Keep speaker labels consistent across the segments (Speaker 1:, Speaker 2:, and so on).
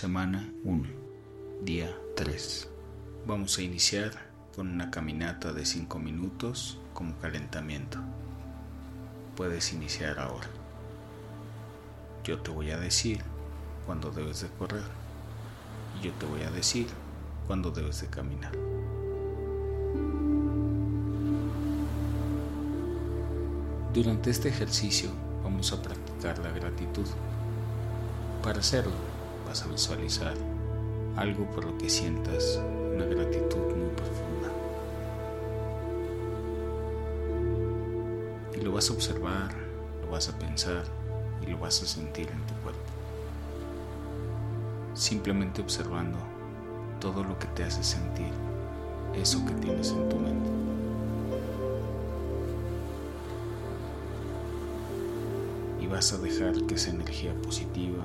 Speaker 1: Semana 1, día 3. Vamos a iniciar con una caminata de 5 minutos como calentamiento. Puedes iniciar ahora. Yo te voy a decir cuándo debes de correr y yo te voy a decir cuándo debes de caminar. Durante este ejercicio vamos a practicar la gratitud. Para hacerlo, vas a visualizar algo por lo que sientas una gratitud muy profunda. Y lo vas a observar, lo vas a pensar y lo vas a sentir en tu cuerpo. Simplemente observando todo lo que te hace sentir eso que tienes en tu mente. Y vas a dejar que esa energía positiva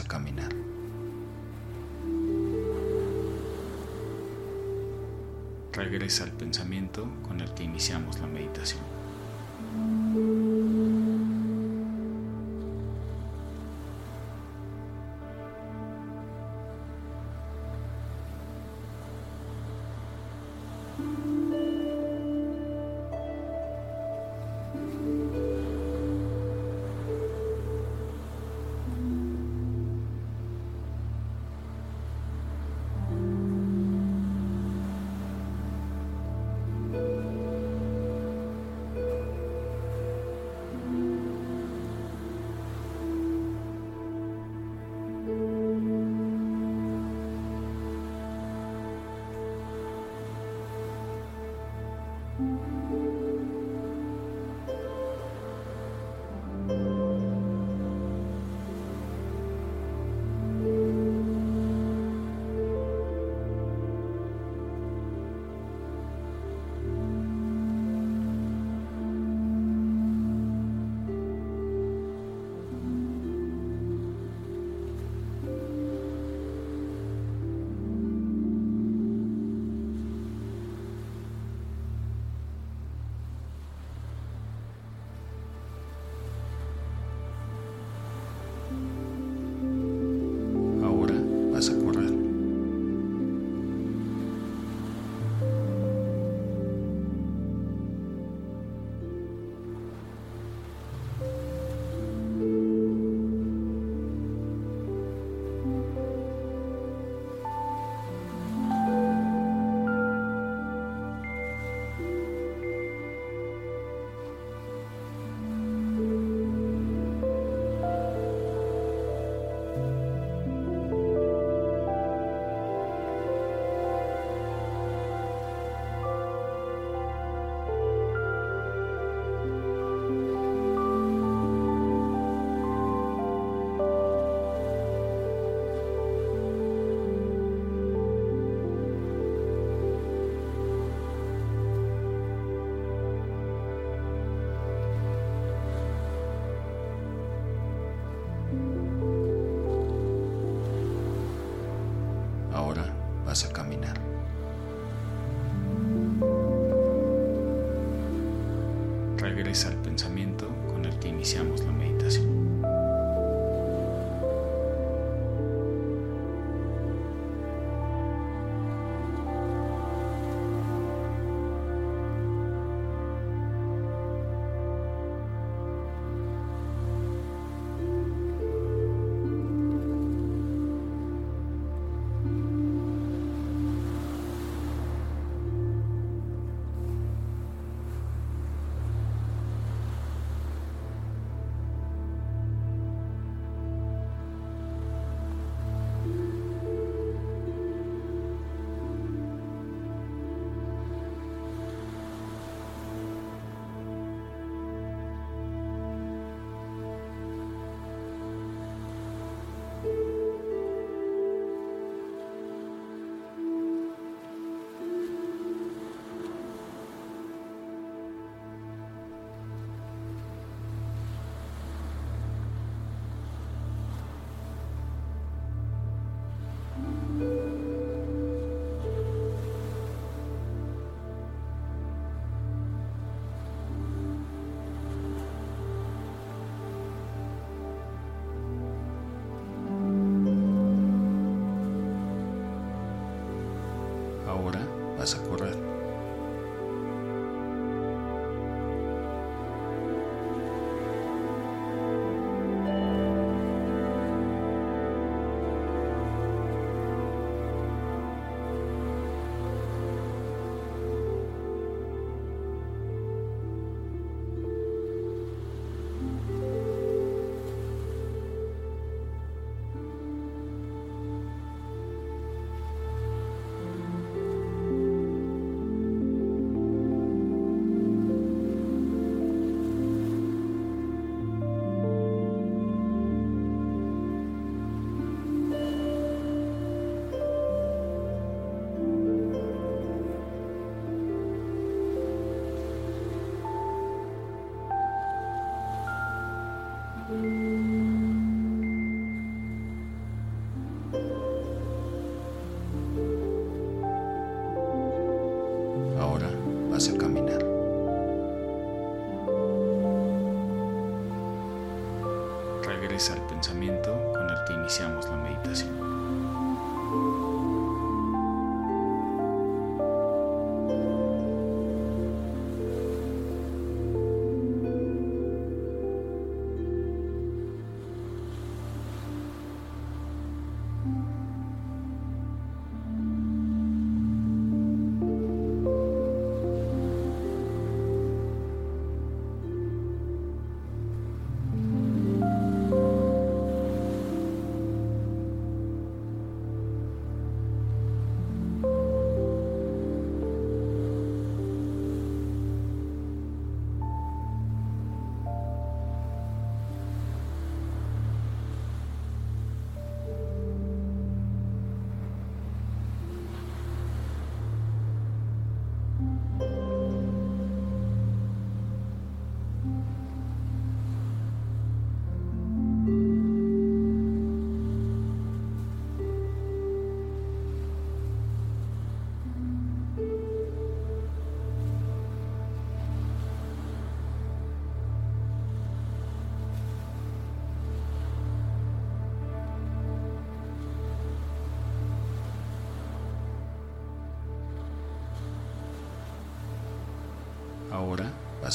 Speaker 1: A caminar. Regresa al pensamiento con el que iniciamos la meditación. Iniciamos la meditación.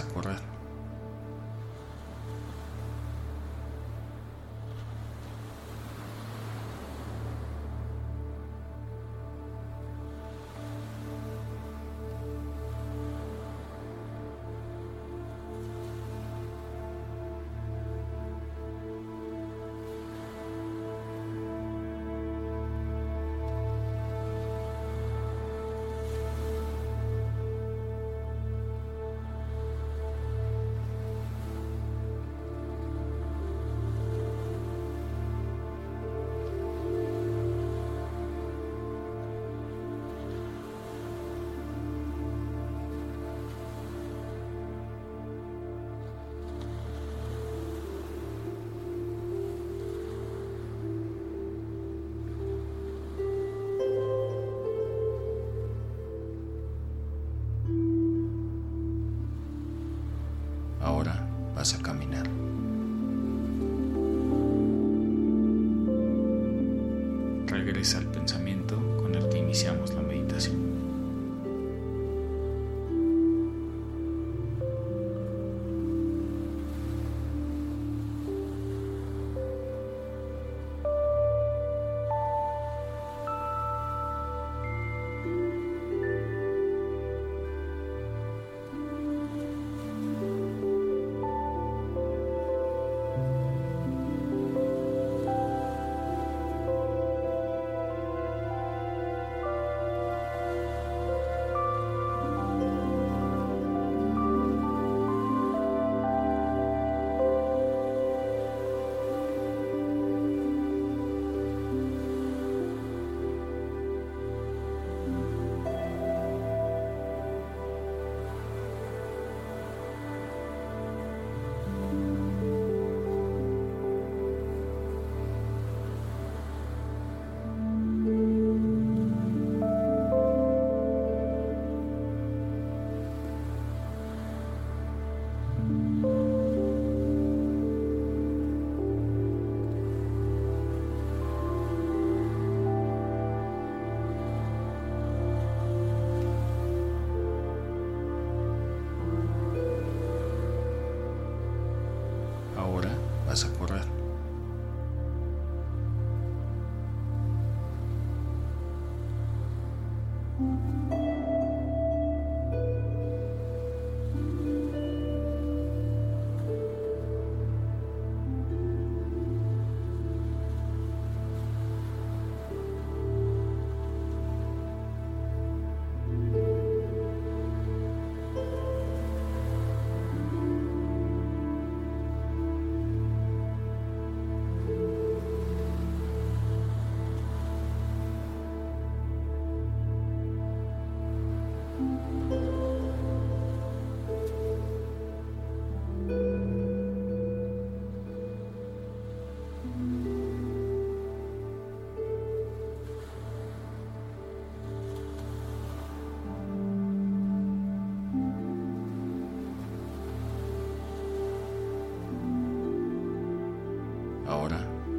Speaker 1: A correr. A caminar. Regresa al pensamiento con el que iniciamos la meditación.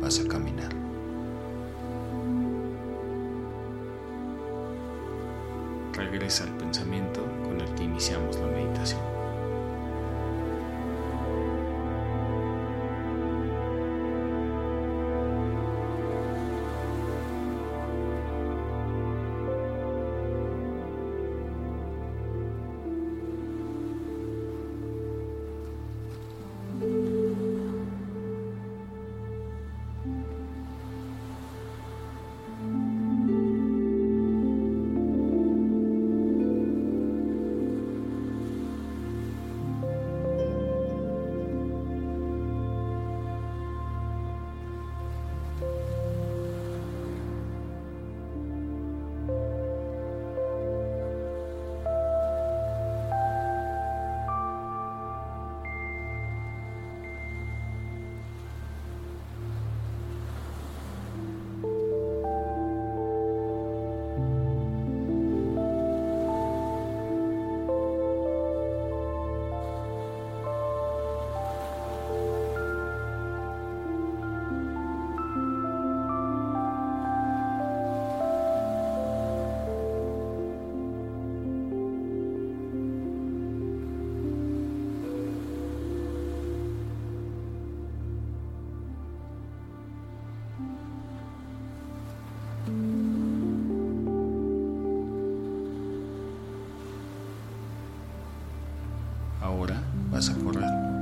Speaker 1: Vas a caminar. Regresa al pensamiento con el que iniciamos la meditación. Ahora vas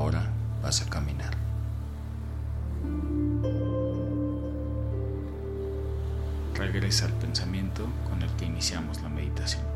Speaker 1: Ahora vas a caminar. Regresa al pensamiento con el que iniciamos la meditación.